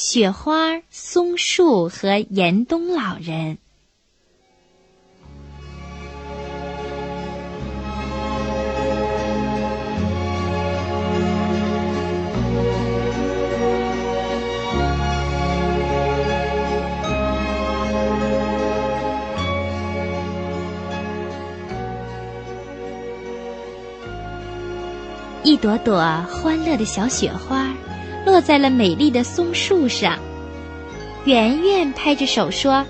雪花、松树和严冬老人。一朵朵欢乐的小雪花，落在了美丽的松树上。圆圆拍着手说：“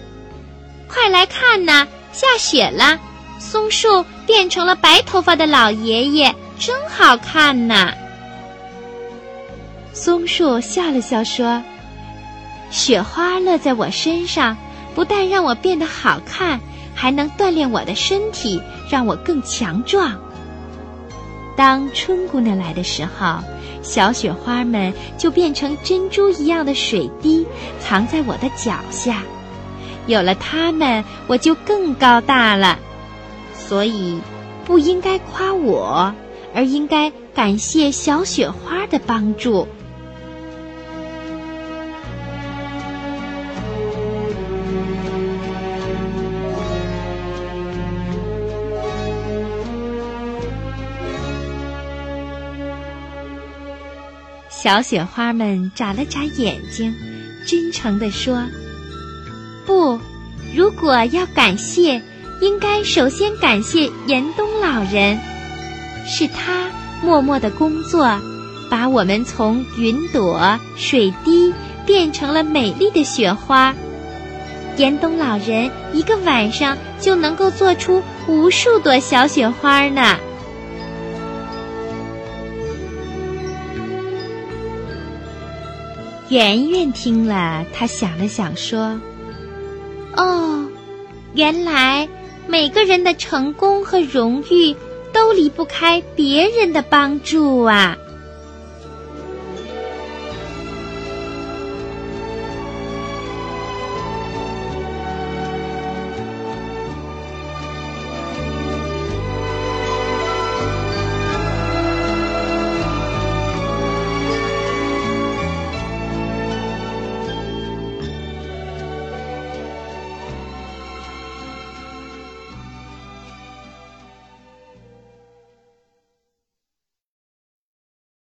快来看呐，下雪了！松树变成了白头发的老爷爷，真好看呐！”松树笑了笑说：“雪花落在我身上，不但让我变得好看，还能锻炼我的身体，让我更强壮。”当春姑娘来的时候，小雪花们就变成珍珠一样的水滴，藏在我的脚下。有了它们，我就更高大了。所以，不应该夸我，而应该感谢小雪花的帮助。小雪花们眨了眨眼睛，真诚地说：“不，如果要感谢，应该首先感谢严冬老人，是他默默的工作，把我们从云朵、水滴变成了美丽的雪花。严冬老人一个晚上就能够做出无数朵小雪花呢。”圆圆听了，他想了想，说：“哦，原来每个人的成功和荣誉都离不开别人的帮助啊。”